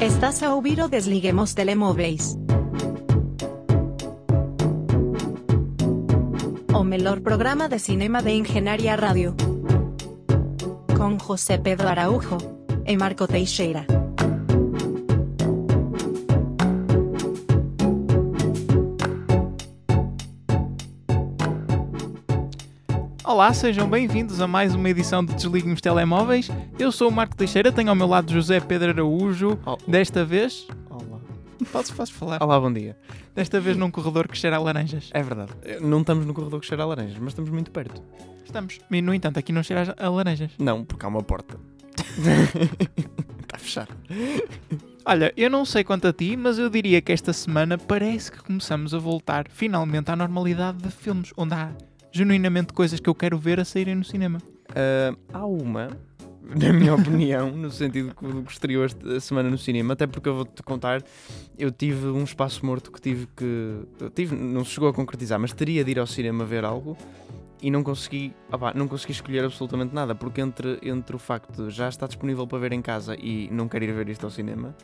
Estás a ouvir o Desliguemos Telemóveis. O melhor programa de cinema de Engenharia Rádio. Com José Pedro Araújo e Marco Teixeira. Olá, sejam bem-vindos a mais uma edição de Desliguemos Telemóveis. Eu sou o Marco Teixeira, tenho ao meu lado José Pedro Araújo. Oh, Desta vez, Olá. podes, podes falar, Olá, bom dia. desta vez num corredor que cheira a laranjas. É verdade. Não estamos no corredor que cheira a laranjas, mas estamos muito perto. Estamos. E, no entanto, aqui não cheira a laranjas. Não, porque há uma porta. Está fechado. Olha, eu não sei quanto a ti, mas eu diria que esta semana parece que começamos a voltar finalmente à normalidade de filmes, onde há genuinamente coisas que eu quero ver a saírem no cinema. Ah, há uma, na minha opinião, no sentido que estreou esta semana no cinema, até porque eu vou-te contar, eu tive um espaço morto que tive que. Tive, não se chegou a concretizar, mas teria de ir ao cinema ver algo e não consegui, opá, não consegui escolher absolutamente nada, porque entre, entre o facto de já estar disponível para ver em casa e não querer ir ver isto ao cinema,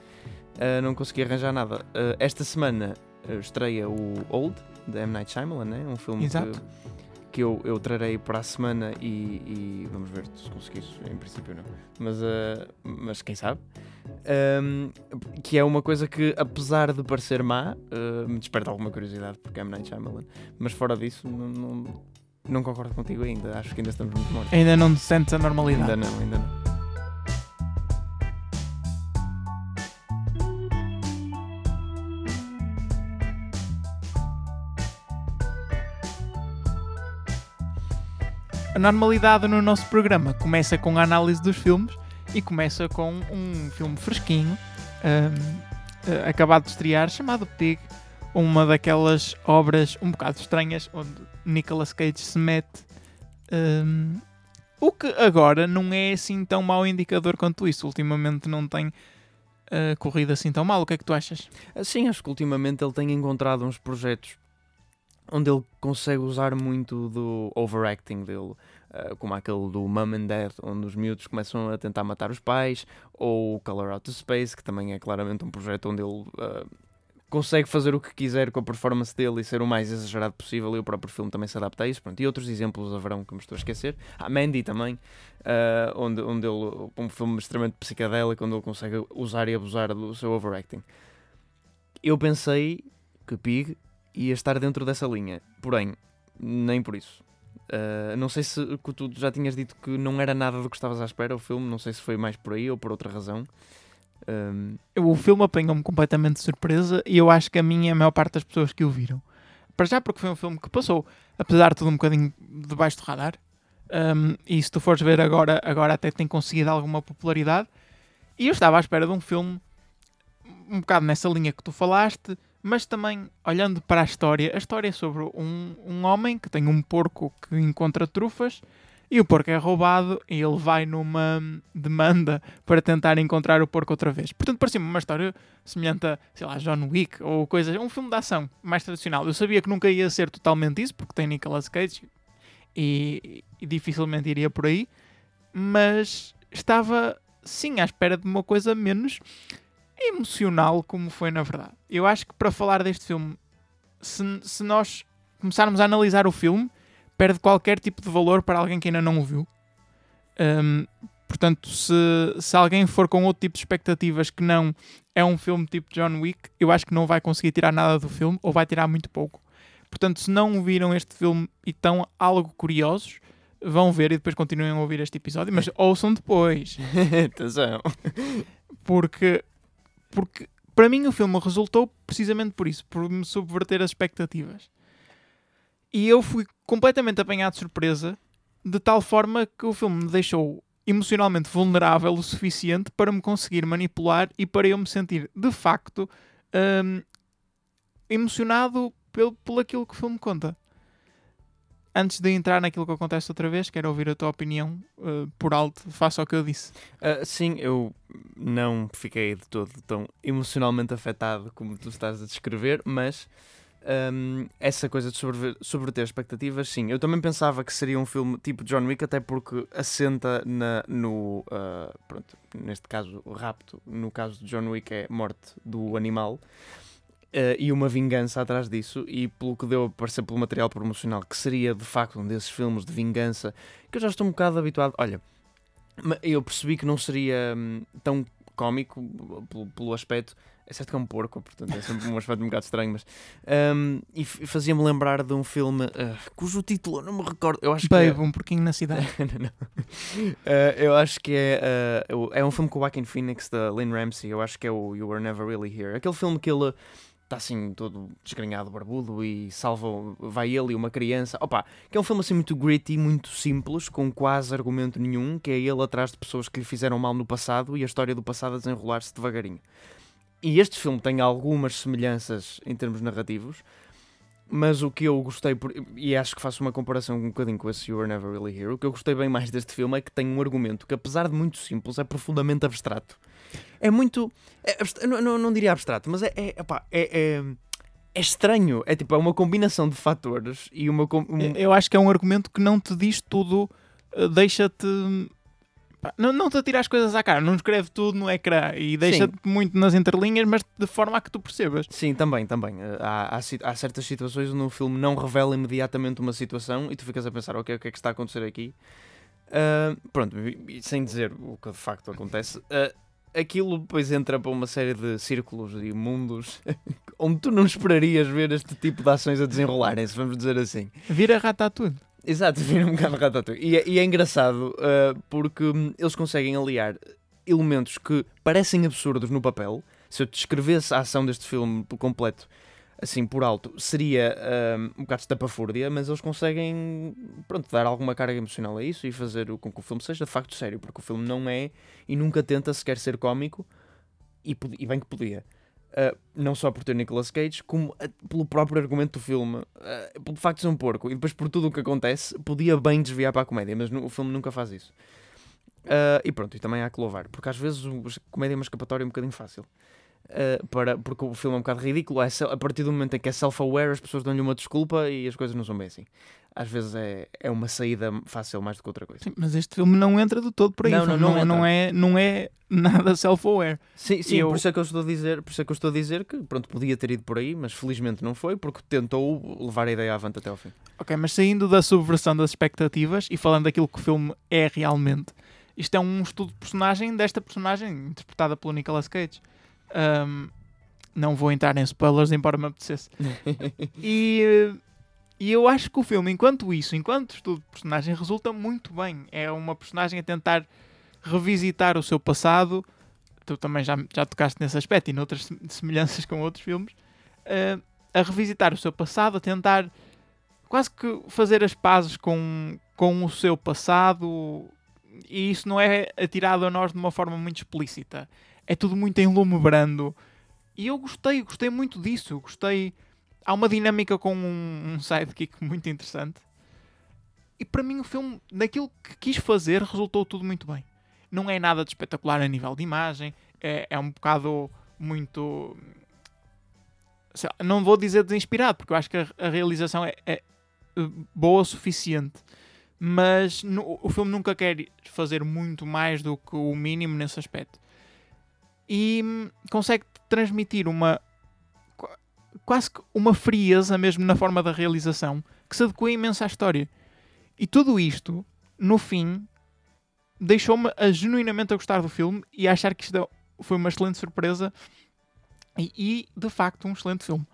ah, não consegui arranjar nada. Ah, esta semana ah, estreia o Old, de M. Night Shyamalan, né? um filme Exato. que que eu, eu trarei para a semana e, e vamos ver se conseguires, em princípio não, mas, ah, mas quem sabe, Ahm, que é uma coisa que apesar de parecer má, ah, me desperta alguma curiosidade porque é M. Night Shyamalan, mas fora disso não, não, não concordo contigo ainda, acho que ainda estamos muito longe. Ainda não te sentes a normalidade. Ainda não, ainda não. A normalidade no nosso programa começa com a análise dos filmes e começa com um filme fresquinho, ahm, eh, acabado de estrear, chamado Pig, uma daquelas obras um bocado estranhas onde Nicolas Cage se mete. ahm, o que agora não é assim tão mau indicador quanto isso. Ultimamente não tem ah, corrido assim tão mal. O que é que tu achas? Sim, acho que ultimamente ele tem encontrado uns projetos onde ele consegue usar muito do overacting dele, uh, como aquele do Mum and Dad, onde os miúdos começam a tentar matar os pais, ou Color Out of Space, que também é claramente um projeto onde ele uh, consegue fazer o que quiser com a performance dele e ser o mais exagerado possível, e o próprio filme também se adapta a isso. Pronto, e outros exemplos haverão que me estou a esquecer. A Mandy também, uh, onde, onde ele, um filme extremamente psicadélico, onde ele consegue usar e abusar do seu overacting. Eu pensei que Pig ia estar dentro dessa linha, porém, nem por isso. Uh, não sei se tu já tinhas dito que não era nada do que estavas à espera o filme, não sei se foi mais por aí ou por outra razão. Um, O filme apanhou-me completamente de surpresa e eu acho que a minha é a maior parte das pessoas que o viram. Para já porque foi um filme que passou, apesar de tudo um bocadinho debaixo do radar. Um, e se tu fores ver agora, agora até tem conseguido alguma popularidade. E eu estava à espera de um filme um bocado nessa linha que tu falaste, mas também olhando para a história. A história é sobre um, um homem que tem um porco que encontra trufas e o porco é roubado e ele vai numa demanda para tentar encontrar o porco outra vez. Portanto, parecia-me uma história semelhante a, sei lá, John Wick ou coisas, um filme de ação mais tradicional. Eu sabia que nunca ia ser totalmente isso, porque tem Nicolas Cage e, e dificilmente iria por aí, mas estava sim à espera de uma coisa menos emocional como foi na verdade. Eu acho que para falar deste filme, se, se nós começarmos a analisar o filme, perde qualquer tipo de valor para alguém que ainda não o viu. Um, portanto, se, se alguém for com outro tipo de expectativas que não é um filme tipo John Wick, eu acho que não vai conseguir tirar nada do filme ou vai tirar muito pouco. Portanto, se não viram este filme e estão algo curiosos, vão ver e depois continuem a ouvir este episódio, mas ouçam depois atenção. porque, porque para mim o filme resultou precisamente por isso, por me subverter as expectativas. E eu fui completamente apanhado de surpresa, de tal forma que o filme me deixou emocionalmente vulnerável o suficiente para me conseguir manipular e para eu me sentir de facto hum, emocionado pelo, pelo aquilo que o filme conta. Antes de entrar naquilo que acontece outra vez, quero ouvir a tua opinião uh, por alto, face ao que eu disse. Ah, sim, eu não fiquei de todo tão emocionalmente afetado como tu estás a descrever, mas Um, essa coisa de sobrever, sobreter expectativas, sim. Eu também pensava que seria um filme tipo John Wick, até porque assenta na, no. Uh, pronto, neste caso, rapto. No caso de John Wick, é morte do animal. Uh, e uma vingança atrás disso, e pelo que deu a parecer pelo material promocional, que seria de facto um desses filmes de vingança que eu já estou um bocado habituado. Olha, eu percebi que não seria hum, tão cómico pelo, pelo aspecto, é certo que é um porco, portanto é sempre um aspecto um bocado estranho, mas. Um, e fazia-me lembrar de um filme uh, cujo título eu não me recordo. Eu acho Babe, que é... um porquinho na cidade. não, não. Uh, eu acho que é. Uh, é um filme com o Joaquin Phoenix da Lynn Ramsey. Eu acho que é o You Were Never Really Here. Aquele filme que ele está assim todo desgrenhado, barbudo e salva, vai ele e uma criança. Opa, que é um filme assim muito gritty, muito simples, com quase argumento nenhum, que é ele atrás de pessoas que lhe fizeram mal no passado e a história do passado a desenrolar-se devagarinho. E este filme tem algumas semelhanças em termos narrativos, mas o que eu gostei, por, e acho que faço uma comparação um bocadinho com esse You Were Never Really Here, o que eu gostei bem mais deste filme é que tem um argumento que, apesar de muito simples, é profundamente abstrato. É muito. É, não, não, não, diria abstrato, mas é, é, é, é, é estranho. É tipo, é uma combinação de fatores e uma. Um... Eu acho que é um argumento que não te diz tudo, eh, não, não te atira as coisas à cara, não escreve tudo no ecrã e deixa-te muito nas entrelinhas, mas de forma a que tu percebas. Sim, também, também. Eh, há, há, há, certas situações onde o filme não revela imediatamente uma situação e tu ficas a pensar, ok, o que é que está a acontecer aqui? Uh, pronto, sem dizer o que de facto acontece, uh, aquilo depois entra para uma série de círculos e mundos onde tu não esperarias ver este tipo de ações a desenrolarem-se, vamos dizer assim. Vira ratatouille. Exato, vira um bocado Ratatouille. E, é, e é engraçado uh, porque hum, eles conseguem aliar elementos que parecem absurdos no papel. Se eu descrevesse a ação deste filme por completo, assim por alto, seria um, um bocado estapafúrdia, mas eles conseguem pronto, dar alguma carga emocional a isso e fazer com que o filme seja de facto sério, porque o filme não é e nunca tenta sequer ser cómico, e, e bem que podia. Uh, não só por ter Nicolas Cage, como uh, pelo próprio argumento do filme, uh, pelo facto de ser um porco, e depois por tudo o que acontece, podia bem desviar para a comédia, mas o filme nunca faz isso. e pronto, e também há que louvar, porque às vezes a comédia é uma escapatória um bocadinho fácil. Para, porque o filme é um bocado ridículo. É, a partir do momento em que é self-aware, as pessoas dão-lhe uma desculpa e as coisas não são bem assim. Às vezes é, é uma saída fácil mais do que outra coisa. Sim, mas este filme não entra de todo por aí. Não, não, não, não, é, não é nada self-aware. Sim, sim eu... por, isso é que eu estou a dizer, por isso é que eu estou a dizer que pronto, podia ter ido por aí, mas felizmente não foi, porque tentou levar a ideia avante até ao fim. Ok, mas saindo da subversão das expectativas e falando daquilo que o filme é realmente, isto é um estudo de personagem desta personagem interpretada pelo Nicolas Cage. Um, não vou entrar em spoilers, embora me apetecesse. e, e eu acho que o filme, enquanto isso, enquanto estudo de personagem, resulta muito bem. É uma personagem a tentar revisitar o seu passado. Tu também já, já tocaste nesse aspecto e noutras semelhanças com outros filmes. Uh, a revisitar o seu passado, a tentar quase que fazer as pazes com, com o seu passado. E isso não é atirado a nós de uma forma muito explícita. É tudo muito em lume brando e eu gostei, gostei muito disso. Gostei. Há uma dinâmica com um, um sidekick muito interessante. E para mim o filme, naquilo que quis fazer, resultou tudo muito bem. Não é nada de espetacular a nível de imagem. É, é um bocado muito. Não vou dizer desinspirado, porque eu acho que a, a realização é, é, boa o suficiente. Mas no, o filme nunca quer fazer muito mais do que o mínimo nesse aspecto. E hum, consegue transmitir uma quase que uma frieza mesmo na forma da realização que se adequa imenso à história. E tudo isto, no fim, deixou-me a, genuinamente a gostar do filme e a achar que isto foi uma excelente surpresa e, e de facto um excelente filme.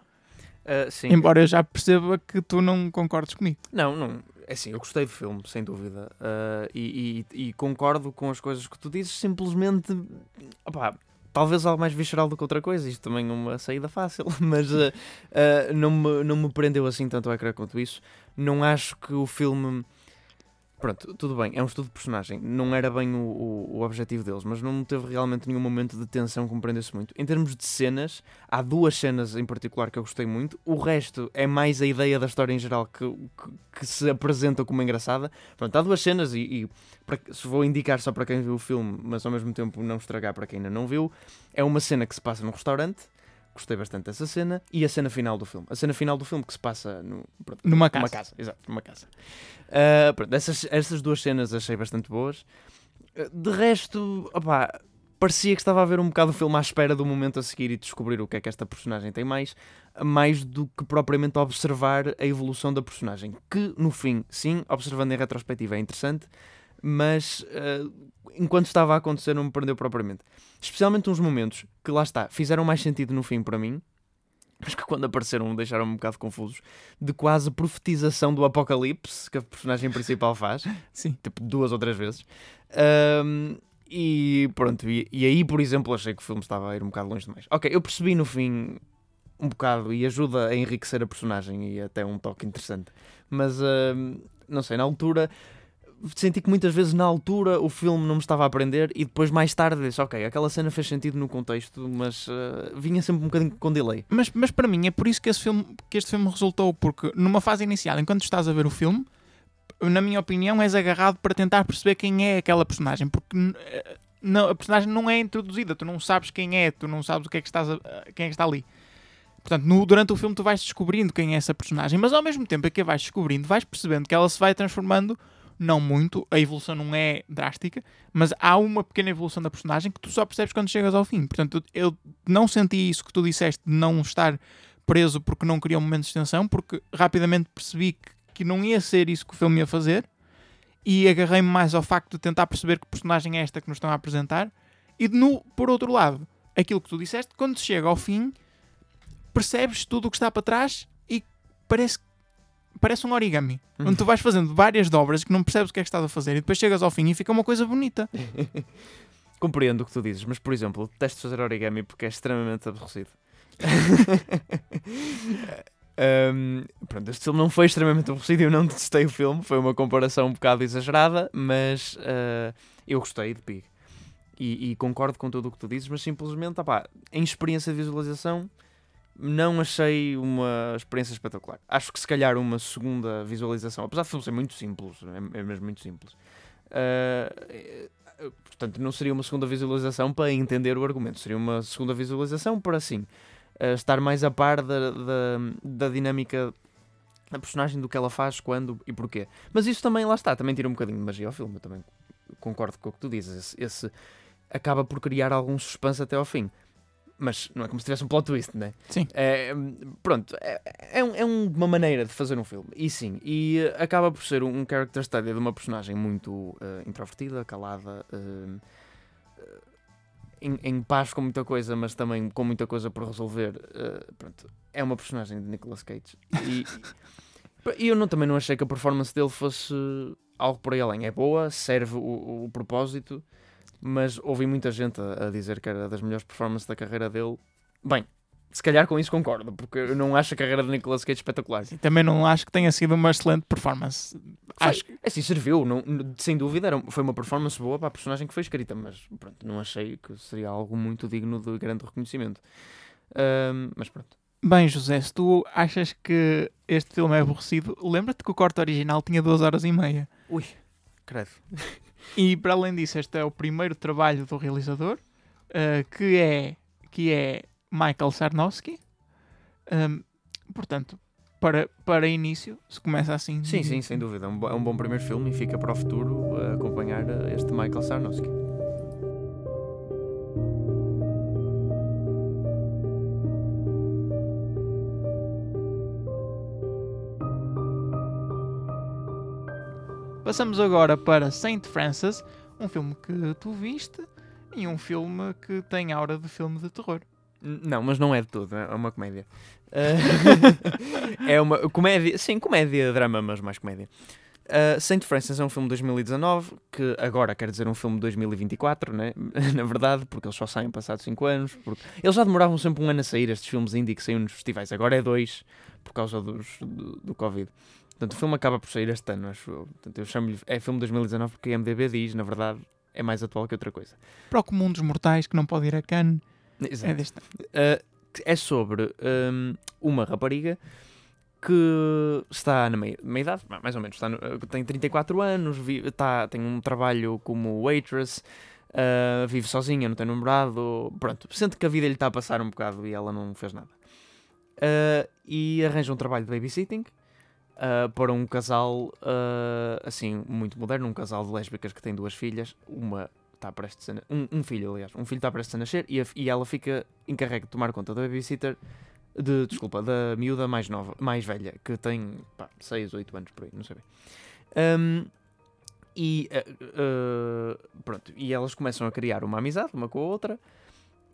Uh, Embora eu já perceba que tu não concordes comigo. Não, não. É assim, eu gostei do filme, sem dúvida. Uh, e, e, e, concordo com as coisas que tu dizes, simplesmente. Opá, talvez algo mais visceral do que outra coisa, isto também é uma saída fácil, mas uh, uh, não, me, não me prendeu assim tanto ao ecrã quanto isso. Não acho que o filme Pronto, tudo bem, é um estudo de personagem, não era bem o, o, o, objetivo deles, mas não teve realmente nenhum momento de tensão que me prendesse muito. Em termos de cenas, há duas cenas em particular que eu gostei muito, o resto é mais a ideia da história em geral que, que, que se apresenta como engraçada. Pronto, há duas cenas e, e para, se vou indicar só para quem viu o filme, mas ao mesmo tempo não estragar para quem ainda não viu, é uma cena que se passa num restaurante gostei bastante dessa cena. E a cena final do filme. A cena final do filme que se passa no, pronto, Numa casa. numa casa. Exato, numa casa. Ah, pronto, essas, essas duas cenas achei bastante boas. Ah, De resto, opá, parecia que estava a ver um bocado o filme à espera do momento a seguir e descobrir o que é que esta personagem tem mais, mais do que propriamente observar a evolução da personagem. Que, no fim, sim, observando em retrospectiva é interessante, mas ah, enquanto estava a acontecer não me prendeu propriamente. Especialmente uns momentos que, lá está, fizeram mais sentido no fim para mim, mas que quando apareceram me deixaram um bocado confusos, de quase profetização do apocalipse que a personagem principal faz, Sim. tipo duas ou três vezes. Ahm, e pronto, e, e aí, por exemplo, achei que o filme estava a ir um bocado longe demais. Ok, eu percebi no fim um bocado e ajuda a enriquecer a personagem e até um toque interessante. Mas não sei, na altura senti que muitas vezes na altura o filme não me estava a aprender e depois mais tarde disse, ok, aquela cena fez sentido no contexto, mas ah, vinha sempre um bocadinho com delay. Mas, mas para mim é por isso que, esse filme, que este filme resultou, porque numa fase inicial, enquanto estás a ver o filme, na minha opinião, és agarrado para tentar perceber quem é aquela personagem, porque eh, não, a personagem não é introduzida, tu não sabes quem é, tu não sabes o que é que estás a- quem é que está ali. Portanto, no- durante o filme tu vais descobrindo quem é essa personagem, mas ao mesmo tempo é que a vais descobrindo, vais percebendo que ela se vai transformando, não muito, a evolução não é drástica, mas há uma pequena evolução da personagem que tu só percebes quando chegas ao fim. Portanto, eu não senti isso que tu disseste de não estar preso porque não queria um momento de extensão, porque rapidamente percebi que, que não ia ser isso que o filme ia fazer e agarrei-me mais ao facto de tentar perceber que personagem é esta que nos estão a apresentar. E no, por outro lado, aquilo que tu disseste, quando chega ao fim, percebes tudo o que está para trás e parece, parece um origami. Uhum. Onde tu vais fazendo várias dobras que não percebes o que é que estás a fazer e depois chegas ao fim e fica uma coisa bonita. Compreendo o que tu dizes, mas por exemplo, detesto fazer origami porque é extremamente aborrecido. Um, pronto, este filme não foi extremamente aborrecido, eu não detestei o filme, foi uma comparação um bocado exagerada, mas uh, eu gostei de Pig. E, e concordo com tudo o que tu dizes, mas simplesmente, opá, em experiência de visualização, não achei uma experiência espetacular. Acho que se calhar uma segunda visualização, apesar de filme ser muito simples, é, é mesmo muito simples, uh, portanto, não seria uma segunda visualização para entender o argumento, seria uma segunda visualização para assim uh, estar mais a par da, da, da dinâmica da personagem, do que ela faz, quando e porquê. Mas isso também, lá está, também tira um bocadinho de magia ao filme, eu também concordo com o que tu dizes. Esse, esse acaba por criar algum suspense até ao fim. Mas não é como se tivesse um plot twist, né? Sim. É, pronto, é, é, um- é um- uma maneira de fazer um filme. E sim, e eh, acaba por ser um, um character study de uma personagem muito eh, introvertida, calada, eh, em, em paz com muita coisa, mas também com muita coisa por resolver. eh, pronto, é uma personagem de Nicolas Cage. E, e eu não, também não achei que a performance dele fosse algo por aí além. É boa, serve o, o propósito, mas ouvi muita gente a, a dizer que era das melhores performances da carreira dele. Bem, se calhar com isso concordo, porque eu não acho a carreira de Nicolas Cage espetacular. E também não acho que tenha sido uma excelente performance. Acho que É assim, serviu, não, sem dúvida, era, foi uma performance boa para a personagem que foi escrita, mas pronto, não achei que seria algo muito digno de grande reconhecimento. Ahm, mas pronto. Bem, José, se tu achas que este filme é aborrecido, lembra-te que o corte original tinha 2 horas e meia. Ui, credo. E para além disso, este é o primeiro trabalho do realizador, eh, que, é, que é Michael Sarnowski. Ahm, portanto, para, para início, se começa assim. Sim, sim, sem dúvida. É um, é um bom primeiro filme e fica para o futuro uh, acompanhar uh, este Michael Sarnowski. Passamos agora para Saint Francis, um filme que tu viste e um filme que tem aura de filme de terror. Não, mas não é de tudo, é uma comédia. Uh, é uma comédia, sim, comédia, drama, mas mais comédia. Uh, Saint Francis é um filme de 2019, que agora quer dizer um filme de 2024, né? na verdade, porque eles só saem passados 5 anos. Porque... Eles já demoravam sempre um ano a sair, estes filmes indie que saíam nos festivais, agora é dois, por causa dos, do, do Covid. Portanto, o filme acaba por sair este ano, acho eu. Portanto, eu chamo-lhe, é filme de 2019 porque a MDB diz, na verdade, é mais atual que outra coisa. Para o comum dos mortais que não pode ir a Cannes, Exato. é deste. Uh, que é sobre um, uma rapariga que está na meia, meia idade, mais ou menos, está no- uh, tem 34 anos, está, tem um trabalho como waitress, Uh, vive sozinha, não tem namorado. Pronto, sente que a vida lhe está a passar um bocado e ela não fez nada. Uh, e arranja um trabalho de babysitting uh, para um casal assim muito moderno, um casal de lésbicas que tem duas filhas, uma está prestes a um, um filho, aliás, um filho está prestes a nascer e, a, e ela fica encarregue de tomar conta da babysitter de, desculpa, da miúda mais nova, mais velha, que tem 6, 8 anos por aí, não sei bem. Um, e uh, uh, pronto, e elas começam a criar uma amizade uma com a outra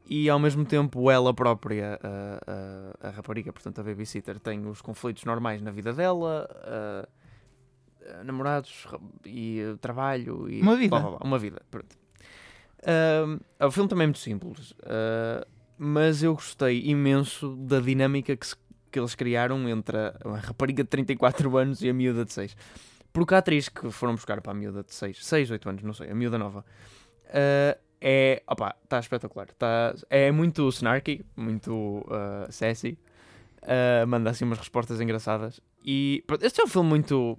e ao mesmo tempo ela própria, a, a, a rapariga, portanto a babysitter, tem os conflitos normais na vida dela, uh, namorados e trabalho e uma vida. Blá, blá, uma vida. Pronto. o filme também é muito simples, mas eu gostei imenso da dinâmica que, se, que eles criaram entre a, a rapariga de 34 anos e a miúda de 6. Porque a atriz que foram buscar para a miúda de 6, 6, 8 anos, não sei, a miúda nova, uh, é. opa, está espetacular. Tá, é muito snarky, muito uh, sassy. Uh, manda assim umas respostas engraçadas. E este é um filme muito.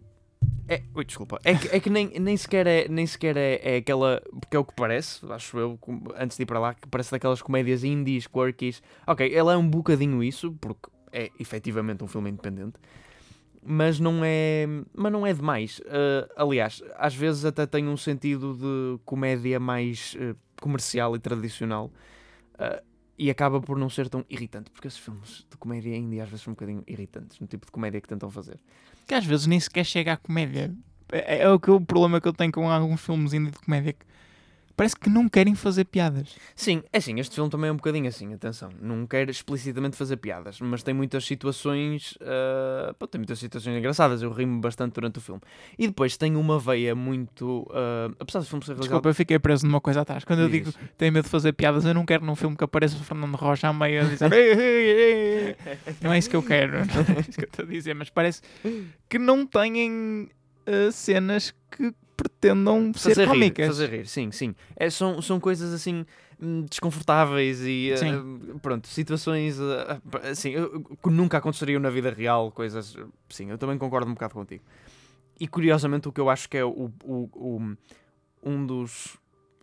É, ui, desculpa. É que, é que nem, nem sequer, é, nem sequer é, é aquela. Porque é o que parece, acho eu, antes de ir para lá, que parece daquelas comédias indies, quirkies. Ok, ela é um bocadinho isso, porque é efetivamente um filme independente mas não é, mas não é demais. Uh, aliás, às vezes até tem um sentido de comédia mais uh, comercial e tradicional uh, e acaba por não ser tão irritante, porque esses filmes de comédia indie às vezes são um bocadinho irritantes no tipo de comédia que tentam fazer. Que às vezes nem sequer chega à comédia. É, é o, que, o problema que eu tenho com alguns filmes indie de comédia que parece que não querem fazer piadas. Sim, é assim, este filme também é um bocadinho assim, atenção, não quer explicitamente fazer piadas, mas tem muitas situações, uh, pô, tem muitas situações engraçadas, eu rimo bastante durante o filme. E depois tem uma veia muito, uh, apesar do filme ser realizado... Desculpa, eu fiquei preso numa coisa atrás. Quando eu digo tenho medo de fazer piadas, eu não quero num filme que apareça o Fernando Rocha a meio a dizer não é isso que eu quero, não é isso que eu estou a dizer, mas parece que não têm uh, cenas que pretendam fazer ser cómicas. Rir, fazer rir, sim, sim. É, são, são coisas assim hum, desconfortáveis e uh, pronto, situações uh, assim, que nunca aconteceriam na vida real, coisas. Sim, eu também concordo um bocado contigo. E curiosamente, o que eu acho que é o, o, o um dos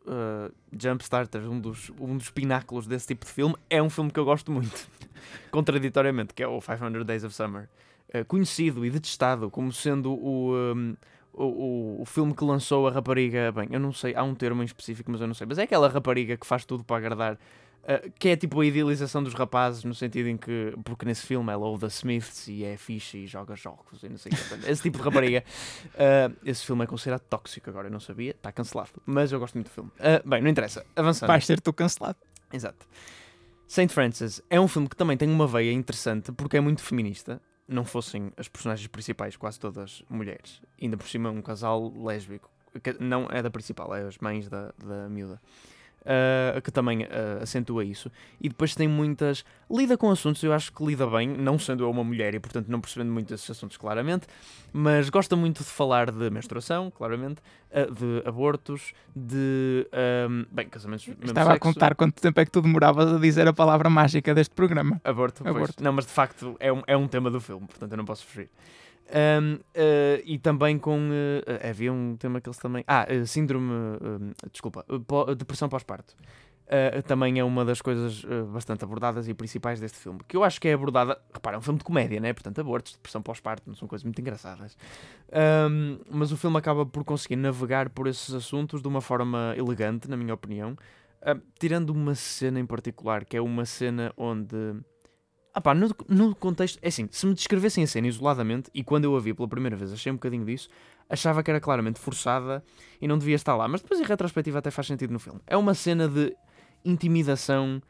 uh, jumpstarters, um dos, um dos pináculos desse tipo de filme, é um filme que eu gosto muito, contraditoriamente, que é o 500 Days of Summer. Uh, conhecido e detestado como sendo o. Um, o, o, o, filme que lançou a rapariga, bem, eu não sei, há um termo em específico, mas eu não sei, mas é aquela rapariga que faz tudo para agradar, uh, que é tipo a idealização dos rapazes, no sentido em que, porque nesse filme ela ouve da Smiths e é fixe e joga jogos e não sei o que, esse tipo de rapariga. Uh, esse filme é considerado tóxico agora, eu não sabia, está cancelado, mas eu gosto muito do filme. Uh, bem, não interessa, avançando. Vais ser tu cancelado. Exato. Saint Francis é um filme que também tem uma veia interessante porque é muito feminista não fossem as personagens principais quase todas mulheres. Ainda por cima um casal lésbico. Não é da principal, é as mães da, da miúda uh, que também uh, acentua isso. E depois tem muitas. Lida com assuntos, eu acho que lida bem, não sendo eu uma mulher e portanto não percebendo muito esses assuntos claramente, mas gosta muito de falar de menstruação, claramente, uh, de abortos, de. Um, bem, casamentos. Estava sexo. a contar quanto tempo é que tu demoravas a dizer a palavra mágica deste programa. Aborto, Aborto. Não, mas de facto é um, é um tema do filme, portanto eu não posso fugir. Um, uh, e também com. Uh, havia um tema que eles também. Ah, uh, síndrome. desculpa, depressão pós-parto. também é uma das coisas bastante abordadas e principais deste filme. Que eu acho que é abordada. Repara, é um filme de comédia, né? Portanto, abortos, depressão pós-parto, não são coisas muito engraçadas. Um, mas o filme acaba por conseguir navegar por esses assuntos de uma forma elegante, na minha opinião. tirando uma cena em particular, que é uma cena onde ah pá, no, no contexto, é assim, se me descrevessem a cena isoladamente, e quando eu a vi pela primeira vez achei um bocadinho disso, achava que era claramente forçada e não devia estar lá, mas depois em retrospectiva até faz sentido no filme. É uma cena de intimidação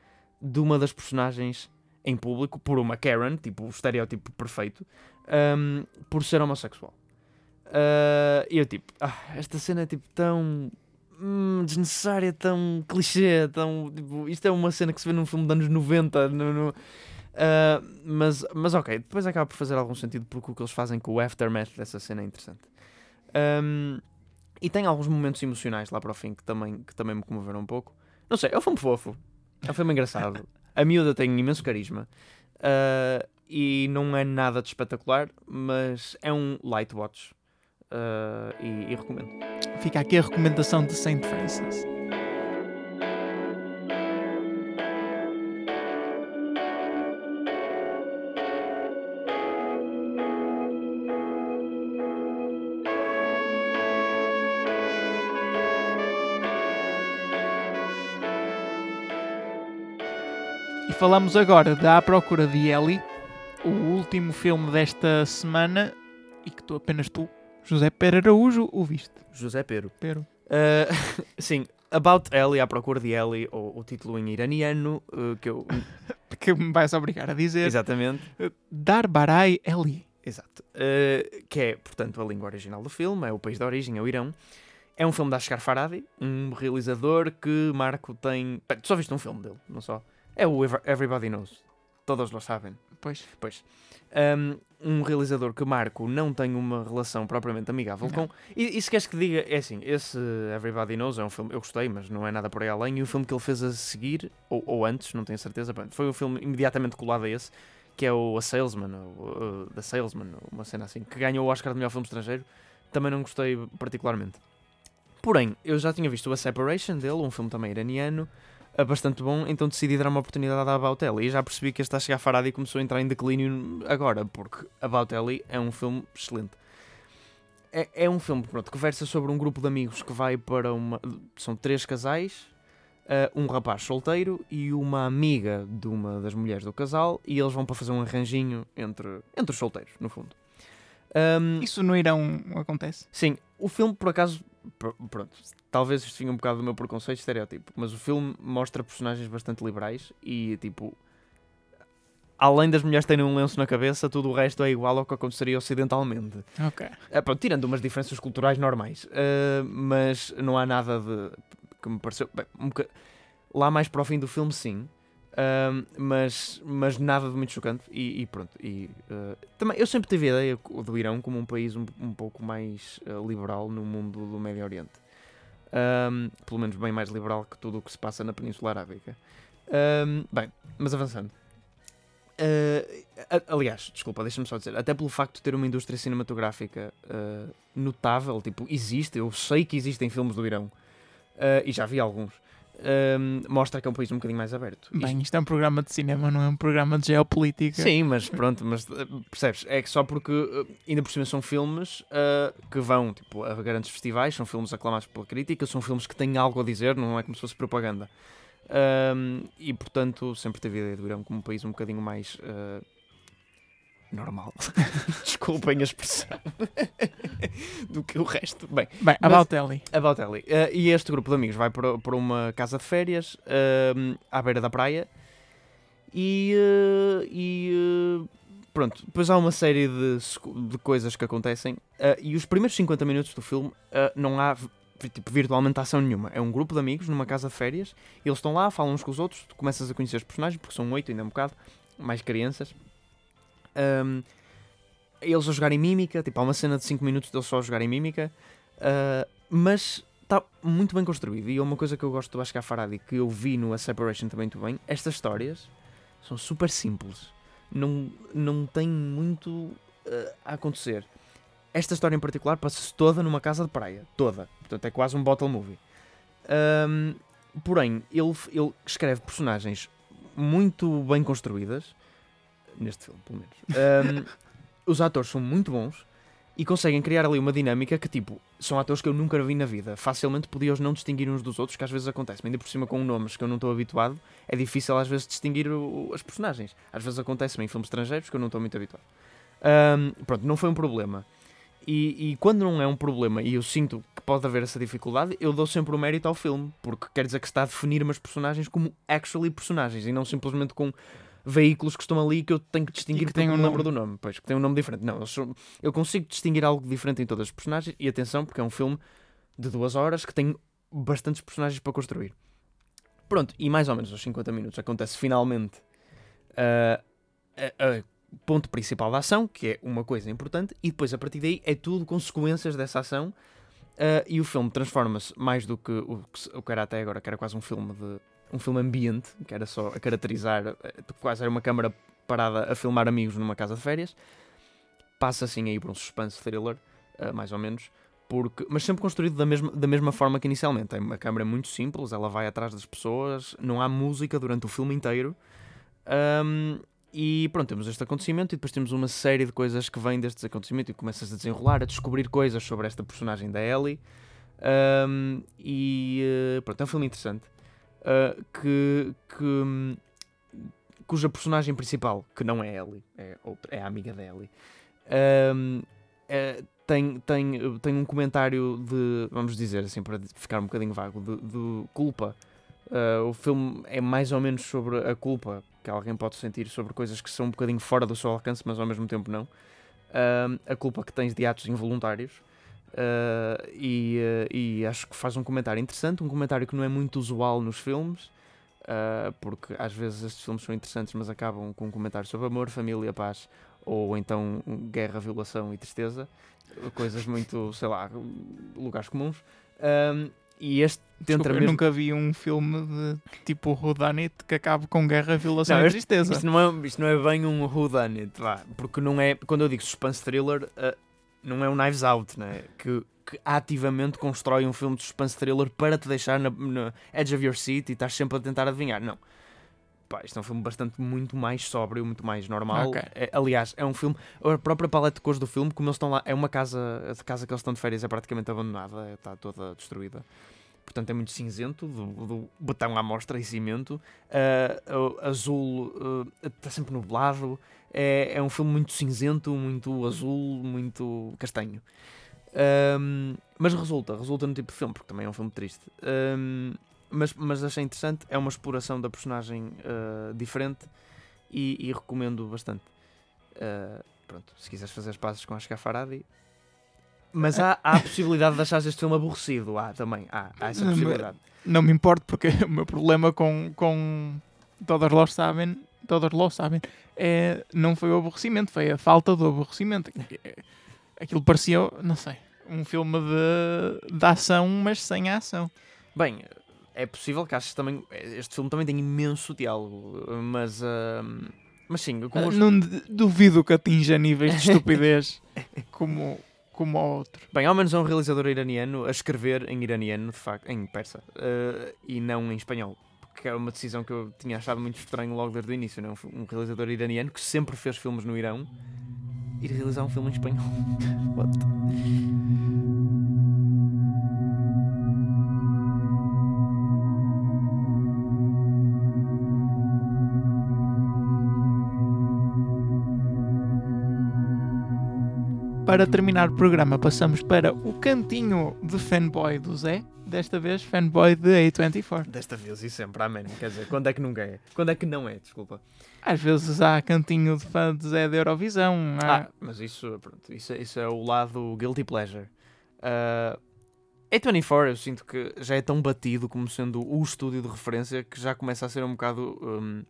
de uma das personagens em público por uma Karen, tipo o estereótipo perfeito, um, por ser homossexual. Uh, e eu tipo, ah, esta cena é tipo tão hum, desnecessária, tão clichê, tão. Tipo, isto é uma cena que se vê num filme dos anos 90. No, no, Uh, mas, mas ok, depois acaba por fazer algum sentido porque o que eles fazem com o aftermath dessa cena é interessante. Um, e tem alguns momentos emocionais lá para o fim que também, que também me comoveram um pouco. Não sei, é um filme fofo. É um filme engraçado. A miúda tem imenso carisma. Uh, e não é nada de espetacular, mas é um light watch. Uh, e, e recomendo. Fica aqui a recomendação de Saint Francis. Falamos agora da A Procura de Ellie, o último filme desta semana e que tu, apenas tu, José Pera Araújo, o viste. José Pero. Pero. Uh, sim, About Ellie, à procura de Ellie, ou o título em iraniano, uh, que eu. Que me vais obrigar a dizer. Exatamente. Darbarai Ellie. Exato. Uh, que é, portanto, a língua original do filme, é o país de origem, é o Irão. É um filme da Ashgar Farhadi, um realizador que Marco tem. Tu só viste um filme dele, não só? É o Ever- Everybody Knows. Todos lo sabem. Pois. Pois. Um, um realizador que Marco não tem uma relação propriamente amigável Não. com. E, e se queres que diga, é assim, esse Everybody Knows é um filme, eu gostei, mas não é nada por aí além. E o filme que ele fez a seguir, ou, ou antes, não tenho certeza, foi um filme imediatamente colado a esse, que é o A Salesman, ou, uh, The Salesman, uma cena assim, que ganhou o Oscar de melhor filme estrangeiro. Também não gostei particularmente. Porém, eu já tinha visto A Separation dele, um filme também iraniano, bastante bom, então decidi dar uma oportunidade a About Ellie e já percebi que este a chegar Faradi começou a entrar em declínio agora, porque About Ellie é um filme excelente. É, é um filme pronto, que versa sobre um grupo de amigos que vai para uma. São três casais, eh, um rapaz solteiro e uma amiga de uma das mulheres do casal, e eles vão para fazer um arranjinho entre, entre os solteiros, no fundo. Ahm, Isso no Irão acontece? Sim, o filme, por acaso, pr- pronto, talvez isto venha um bocado do meu preconceito estereótipo, mas o filme mostra personagens bastante liberais e, tipo, além das mulheres terem um lenço na cabeça, tudo o resto é igual ao que aconteceria ocidentalmente. Ok. É, pronto, tirando umas diferenças culturais normais, ah, mas não há nada de que me pareceu. Bem, um boca- lá mais para o fim do filme, sim. ah, mas, mas nada de muito chocante e, e pronto. E, ah, também, eu sempre tive a ideia do Irão como um país um, um pouco mais ah, liberal no mundo do Médio Oriente. Ah, pelo menos bem mais liberal que tudo o que se passa na Península Arábica. Ah, bem, mas avançando. A- aliás, desculpa, deixa-me só dizer, até pelo facto de ter uma indústria cinematográfica ah, notável, tipo, existe, eu sei que existem filmes do Irão ah, e já vi alguns, ah, mostra que é um país um bocadinho mais aberto. Bem, isto é um programa de cinema, não é um programa de geopolítica. Sim, mas pronto, mas eh, percebes? É que só porque eh, ainda por cima são filmes eh, que vão tipo, a grandes festivais, são filmes aclamados pela crítica, são filmes que têm algo a dizer, não é como se fosse propaganda. Ahm, e portanto, sempre teve a ideia do Irão como um país um bocadinho mais eh, normal. Desculpem a expressão. do que o resto. Bem, Bem, Mas- About Ellie. About Ellie. Eh, e este grupo de amigos vai para, para uma casa de férias ehm, à beira da praia e, eh, e pronto, depois há uma série de, de coisas que acontecem e os primeiros 50 minutos do filme não há tipo, virtualmente ação nenhuma. É um grupo de amigos numa casa de férias, eles estão lá, falam uns com os outros, tu começas a conhecer os personagens, porque são oito ainda é um bocado, mais crianças. Ehm, eles a jogarem mímica, tipo, há uma cena de 5 minutos deles só a jogarem mímica, uh, mas está muito bem construído. E é uma coisa que eu gosto do Asghar Farhadi, que eu vi no A Separation também muito bem, estas histórias são super simples. Não, não tem muito uh, a acontecer. Esta história em particular passa-se toda numa casa de praia. Toda. Portanto, é quase um bottle movie. Um, porém, ele, ele escreve personagens muito bem construídas. Neste filme, pelo menos. Um, os atores são muito bons e conseguem criar ali uma dinâmica que, tipo, são atores que eu nunca vi na vida. Facilmente podia-os não distinguir uns dos outros, que às vezes acontece. Ainda por cima com nomes que eu não estou habituado, é difícil às vezes distinguir o- os personagens. Às vezes acontece em filmes estrangeiros que eu não estou muito habituado. Ahm, pronto, não foi um problema. E, e quando não é um problema e eu sinto que pode haver essa dificuldade, eu dou sempre o mérito ao filme, porque quer dizer que está a definir umas personagens como actually personagens e não simplesmente com veículos que estão ali que eu tenho que distinguir que não um nome. do nome. Pois, que tem um nome diferente. Não, eles são- eu consigo distinguir algo diferente em todas as personagens e atenção, porque é um filme de duas horas que tem bastantes personagens para construir. Pronto, e mais ou menos aos 50 minutos acontece finalmente a, a ponto principal da ação, que é uma coisa importante, e depois a partir daí é tudo consequências dessa ação. ah, e o filme transforma-se mais do que o, o que era até agora, que era quase um filme de um filme ambiente, que era só a caracterizar, eh, quase era uma câmara parada a filmar amigos numa casa de férias. Passa assim aí por um suspense thriller, ah, mais ou menos, porque, mas sempre construído da mesma, da mesma forma que inicialmente. É uma câmera muito simples, ela vai atrás das pessoas, não há música durante o filme inteiro. Ahm, e pronto, temos este acontecimento e depois temos uma série de coisas que vêm destes acontecimentos e começas a desenrolar, a descobrir coisas sobre esta personagem da Ellie. Ahm, e eh, pronto, é um filme interessante. Ah, que, que hum, cuja personagem principal, que não é Ellie, é, é a amiga da Ellie, um, é, tem, tem, tem um comentário de, vamos dizer assim, para ficar um bocadinho vago, de, de culpa. Uh, o filme é mais ou menos sobre a culpa que alguém pode sentir sobre coisas que são um bocadinho fora do seu alcance, mas ao mesmo tempo não. Uh, a culpa que tens de atos involuntários. Uh, e, e acho que faz um comentário interessante, um comentário que não é muito usual nos filmes, porque às vezes estes filmes são interessantes, mas acabam com um comentário sobre amor, família, paz, ou então guerra, violação e tristeza coisas muito, sei lá, lugares comuns. Um, e este tenta mesmo... Eu nunca vi um filme de tipo Whodunit que acabe com guerra, violação não, e tristeza. Isto não, é, isto não é bem um Whodunit, vá. Porque não é, quando eu digo suspense thriller, uh, não é um Knives Out, né? que, que ativamente constrói um filme de suspense thriller para te deixar na, na edge of your seat e estás sempre a tentar adivinhar. Não pá, isto é um filme bastante muito mais sóbrio, muito mais normal. Okay. É, aliás, é um filme, a própria paleta de cores do filme, como eles estão lá, é uma casa, a casa que eles estão de férias é praticamente abandonada, está toda destruída. Portanto, é muito cinzento, do, do botão à mostra e cimento. Uh, azul está uh, sempre nublado. É, é um filme muito cinzento, muito azul, muito castanho. Um, mas resulta, resulta no tipo de filme, porque também é um filme triste. Um, mas, mas achei interessante. É uma exploração da personagem uh, diferente e, e, recomendo bastante. Uh, pronto, se quiseres fazer as pazes com a Scafaradi. Mas há, há a possibilidade de achar este filme aborrecido. Há também, há, há essa possibilidade. Não me importo, porque o meu problema com, com todos los sabem, todos los sabem, é, não foi o aborrecimento, foi a falta do aborrecimento. Aquilo parecia, não sei, um filme de, de ação, mas sem ação. Bem, é possível que também. Este filme também tem imenso diálogo, mas. Uh, mas sim, como os... não duvido que atinja níveis de estupidez como, como o outro. Bem, ao menos é um realizador iraniano a escrever em iraniano, de facto, em persa, uh, e não em espanhol. Porque era uma decisão que eu tinha achado muito estranho logo desde o início. Não? Um realizador iraniano que sempre fez filmes no Irão e realizar um filme em espanhol. What? Para terminar o programa, passamos para o cantinho de fanboy do Zé. Desta vez, fanboy de A24. Desta vez e sempre, amém. Quer dizer, quando é que nunca é? Quando é que não é? Desculpa. Às vezes há cantinho de fã de Zé da Eurovisão. Há... Ah, mas isso, pronto, isso, isso é o lado guilty pleasure. Uh, A24 eu sinto que já é tão batido como sendo o estúdio de referência que já começa a ser um bocado. Um,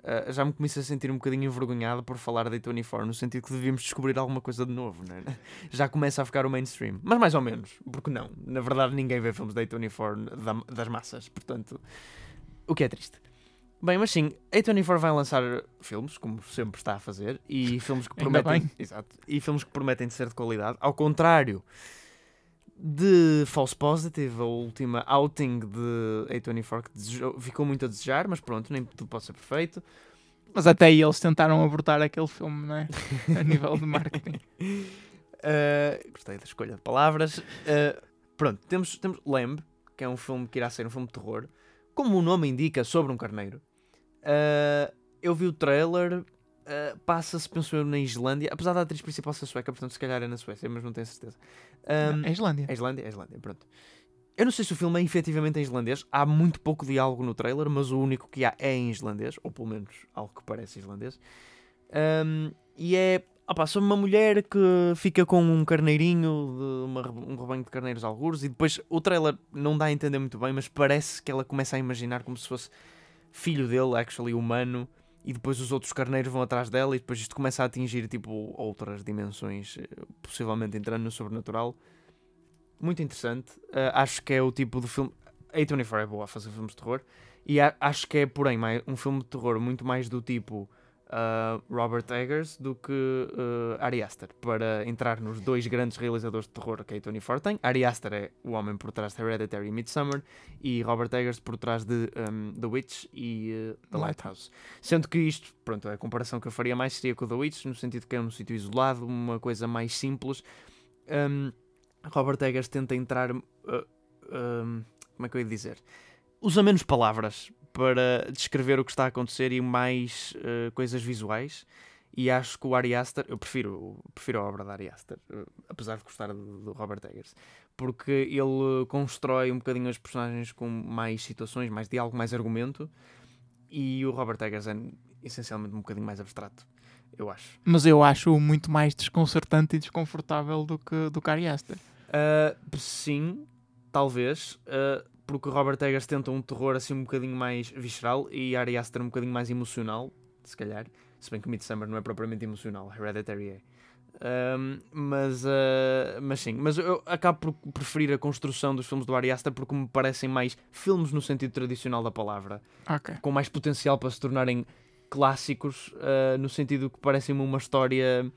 Uh, já me comecei a sentir um bocadinho envergonhado por falar da A24, no sentido que devíamos descobrir alguma coisa de novo, né? já começa a ficar o mainstream, mas mais ou menos, porque não? Na verdade, ninguém vê filmes da A24 das massas, portanto, o que é triste. Bem, mas sim, a A24 vai lançar filmes, como sempre está a fazer, e filmes que prometem, exato, e filmes que prometem de ser de qualidade, ao contrário de False Positive, a última outing de A24 que desejou, ficou muito a desejar, mas pronto, nem tudo pode ser perfeito. Mas até aí eles tentaram abortar aquele filme, não é? a nível de marketing. Uh, gostei da escolha de palavras. Uh, pronto, temos, temos Lamb, que é um filme que irá ser um filme de terror, como o nome indica, sobre um carneiro. Uh, eu vi o trailer, Uh, passa-se, penso eu, na Islândia, apesar da atriz principal ser sueca, portanto, se calhar é na Suécia, mas não tenho certeza. Um, é Islândia. É Islândia, é Islândia, pronto. Eu não sei se o filme é efetivamente em islandês, há muito pouco diálogo no trailer, mas o único que há é em islandês, ou pelo menos algo que parece islandês. Um, e é opa, sobre uma mulher que fica com um carneirinho, de uma, um rebanho de carneiros alguros, e depois o trailer não dá a entender muito bem, mas parece que ela começa a imaginar como se fosse filho dele, actually humano, e depois os outros carneiros vão atrás dela e depois isto começa a atingir tipo outras dimensões, eh, possivelmente entrando no sobrenatural. Muito interessante. Uh, acho que é o tipo de filme. A 24 é boa a fazer filmes de terror. E acho que é, porém, mais, um filme de terror muito mais do tipo uh, Robert Eggers do que uh, Ari Aster para entrar nos dois grandes realizadores de terror que a A24 tem. Ari Aster é o homem por trás de Hereditary e Midsommar e Robert Eggers por trás de um, The Witch e uh, The Lighthouse. Sendo que isto, pronto, a comparação que eu faria mais seria com The Witch, no sentido que é um sítio isolado, uma coisa mais simples. Um, Robert Eggers tenta entrar. Uh, um, como é que eu ia dizer? Usa menos palavras para descrever o que está a acontecer e mais eh, coisas visuais. E acho que o Ari Aster, eu prefiro, prefiro a obra da Ari Aster, eh, apesar de gostar do, do Robert Eggers, porque ele constrói um bocadinho as personagens com mais situações, mais diálogo, mais argumento, e o Robert Eggers é essencialmente um bocadinho mais abstrato, eu acho. Mas eu acho muito mais desconcertante e desconfortável do que do que Ari Aster. Uh, sim, talvez, uh, porque o Robert Eggers tenta um terror assim um bocadinho mais visceral e Ari Aster um bocadinho mais emocional, se calhar. Se bem que Midsummer não é propriamente emocional, Hereditary é. Um, mas, uh, mas sim, mas eu acabo por preferir a construção dos filmes do Ari Aster porque me parecem mais filmes no sentido tradicional da palavra, Ok. com mais potencial para se tornarem clássicos, uh, no sentido que parecem-me uma história.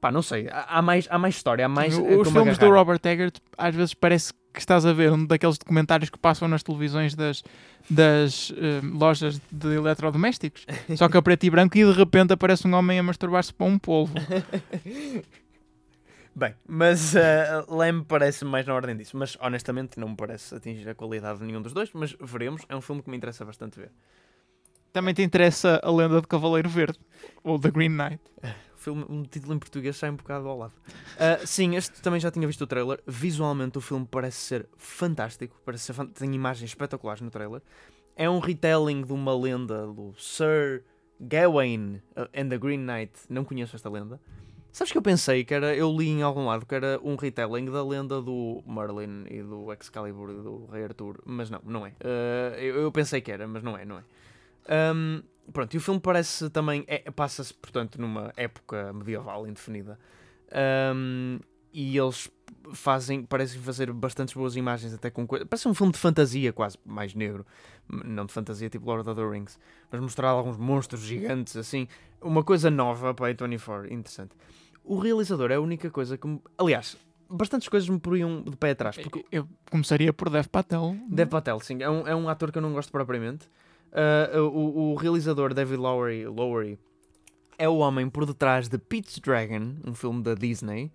Pá, não sei, há mais, há mais história, há mais. Sim, os filmes do agarrar. Robert Eggers às vezes parece que estás a ver um daqueles documentários que passam nas televisões das, das eh, lojas de eletrodomésticos, só que a preto e branco e de repente aparece um homem a masturbar-se para um polvo. Bem, mas uh, Lem parece mais na ordem disso. Mas honestamente não me parece atingir a qualidade de nenhum dos dois. Mas veremos. É um filme que me interessa bastante ver. Também te interessa a lenda do Cavaleiro Verde, ou The Green Knight. Filme, um título em português sai um bocado ao lado. Uh, sim, este também já tinha visto o trailer. Visualmente o filme parece ser fantástico. Parece ser fan- Tem imagens espetaculares no trailer. É um retelling de uma lenda do Sir Gawain and the Green Knight. Não conheço esta lenda. Sabes que eu pensei que era, eu li em algum lado que era um retelling da lenda do Merlin e do Excalibur e do Rei Arthur, mas não, não é. Uh, eu, eu pensei que era, mas não é, não é. Um, pronto, e o filme parece também, é- passa-se portanto numa época medieval indefinida. Um, e eles fazem, parecem fazer bastantes boas imagens, até com coisas. Parece um filme de fantasia, quase mais negro. Não de fantasia tipo Lord of the Rings, mas mostrar alguns monstros gigantes assim. Uma coisa nova para a A24, interessante. O realizador é a única coisa que. me- Aliás, bastantes coisas me poriam de pé atrás. Porque Eu começaria por Dev Patel. Dev Patel, sim, é um, é um ator que eu não gosto propriamente. Uh, o, o realizador David Lowery, Lowery é o homem por detrás de Pete's Dragon, um filme da Disney,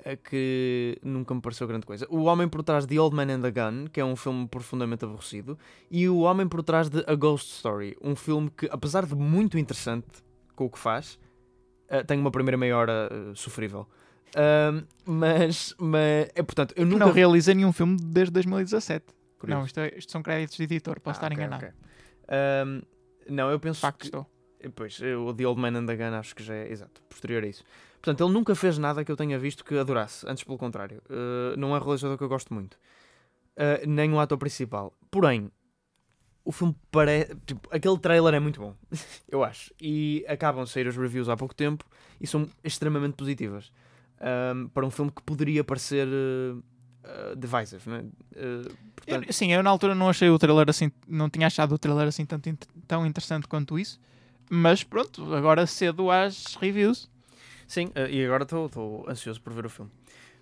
uh, que nunca me pareceu grande coisa. O homem por trás de Old Man and the Gun, que é um filme profundamente aborrecido. E o homem por trás de A Ghost Story, um filme que, apesar de muito interessante com o que faz, uh, tem uma primeira meia hora uh, sofrível. Um, mas, mas, é portanto, eu nunca Não realiza nenhum filme desde 2017. Curioso. Não, isto, é- isto são créditos de editor, posso Ah, estar ok, enganado. ok. Ahm, não, eu penso facto, que... estou. Pois, eu- o The Old Man and the Gun acho que já é, exato, posterior a isso. Portanto, ele nunca fez nada que eu tenha visto que adorasse, antes pelo contrário. Uh, não é um realizador que eu gosto muito. Uh, nem o ator principal. Porém, o filme parece... Tipo, aquele trailer é muito bom, eu acho. E acabam de sair as reviews há pouco tempo e são extremamente positivas. Ahm, para um filme que poderia parecer uh, uh, divisive, não é? Uh, portanto, Eu- sim, eu na altura não achei o trailer assim, não tinha achado o trailer assim tanto tão interessante quanto isso. Mas pronto, agora cedo às reviews. Sim, eh, e agora estou ansioso por ver o filme.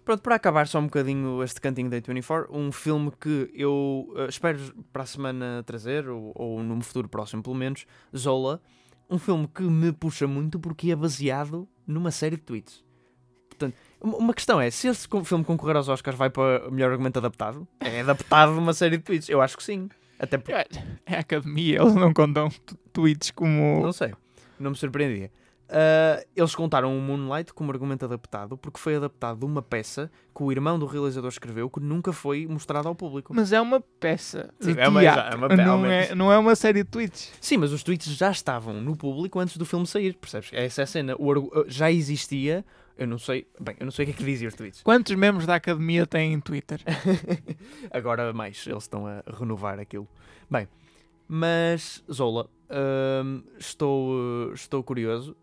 Pronto, para acabar só um bocadinho este cantinho da 24, um filme que eu eh, espero para a semana trazer, ou, ou num futuro próximo pelo menos, Zola. Um filme que me puxa muito porque é baseado numa série de tweets. Portanto, uma questão é, se esse filme concorrer aos Oscars vai para melhor argumento adaptado? É adaptado uma série de tweets? Eu acho que sim. Até porque, É é a academia, eles não contam tweets como. não sei, não me surpreendia. Ah, eles contaram o Moonlight como argumento adaptado porque foi adaptado de uma peça que o irmão do realizador escreveu que nunca foi mostrada ao público. Mas é uma peça. de Sim, é uma- teatro, é uma ao não, é, não é uma série de tweets. Sim, mas os tweets já estavam no público antes do filme sair, percebes? Essa é a cena. O ah, já existia, eu não sei, bem, eu não sei o que é que dizia os tweets. Quantos membros da academia têm Twitter? Agora mais, eles estão a renovar aquilo. Bem, mas Zola, hum, estou, uh, estou curioso.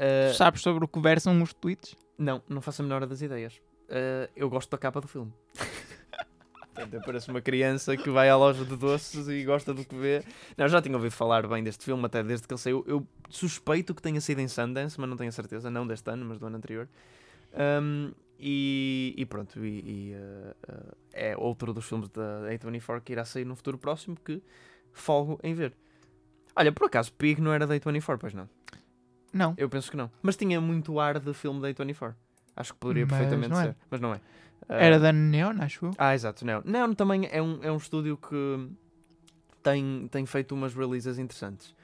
Uh, Sabes sobre o que versam os tweets? Não, não faço a menor das ideias. Uh, eu gosto da capa do filme. Portanto, eu pareço uma criança que vai à loja de doces e gosta do que vê. Não, já tinha ouvido falar bem deste filme, até desde que ele saiu. Eu suspeito que tenha sido em Sundance, mas não tenho a certeza. Não deste ano, mas do ano anterior. Um, e, e pronto, e, e, uh, uh, é outro dos filmes da A24 que irá sair no futuro próximo que folgo em ver. Olha, por acaso, Pig não era da A24, pois não? Não. Eu penso que não. Mas tinha muito ar de filme da A24. Acho que poderia Mas perfeitamente não é. ser. Mas não é. Ah, Era da Neon, acho eu. Ah, exato. Neon. Neon também é um, é um estúdio que tem, tem feito umas releases interessantes.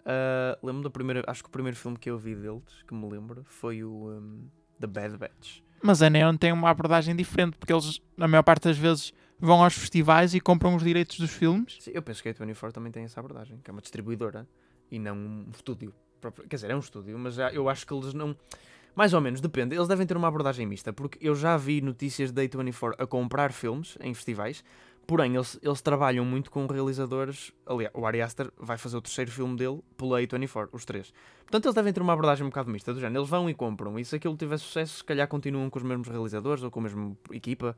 Uh, lembro da primeira, acho que o primeiro filme que eu vi deles, que me lembro, foi o um, The Bad Batch. Mas a Neon tem uma abordagem diferente, porque eles, na maior parte das vezes, vão aos festivais e compram os direitos dos filmes. Sim, eu penso que a 24 também tem essa abordagem, que é uma distribuidora e não um estúdio. Quer dizer, é um estúdio, mas eu acho que eles não. Mais ou menos, depende. Eles devem ter uma abordagem mista, porque eu já vi notícias da A24 a comprar filmes em festivais, porém eles, eles trabalham muito com realizadores. Aliás, o Ari Aster vai fazer o terceiro filme dele pela A24, os três. Portanto, eles devem ter uma abordagem um bocado mista, do género. Eles vão e compram, e se aquilo tiver sucesso, se calhar continuam com os mesmos realizadores ou com a mesma equipa.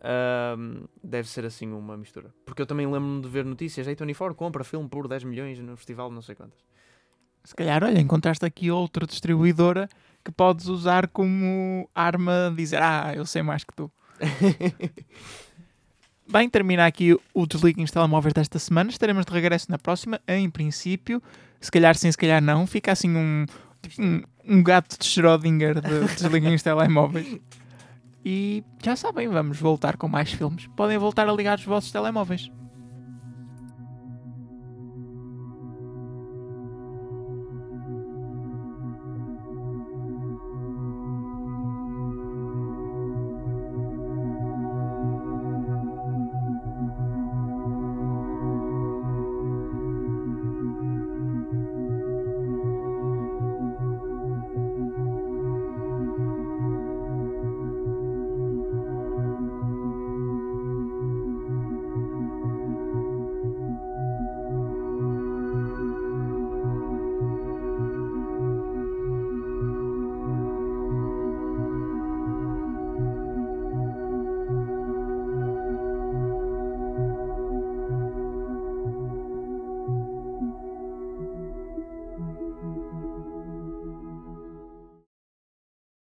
Ahm, deve ser assim uma mistura. Porque eu também lembro-me de ver notícias: A24 compra filme por 10 milhões no festival, não sei quantas. Se calhar, olha, encontraste aqui outra distribuidora que podes usar como arma dizer, ah, eu sei mais que tu. Bem, termina aqui o Desliguem os Telemóveis desta semana. Estaremos de regresso na próxima, em princípio. Se calhar sim, se calhar não. Fica assim um, um, um gato de Schrödinger de Desliguem os Telemóveis. E já sabem, vamos voltar com mais filmes. Podem voltar a ligar os vossos telemóveis.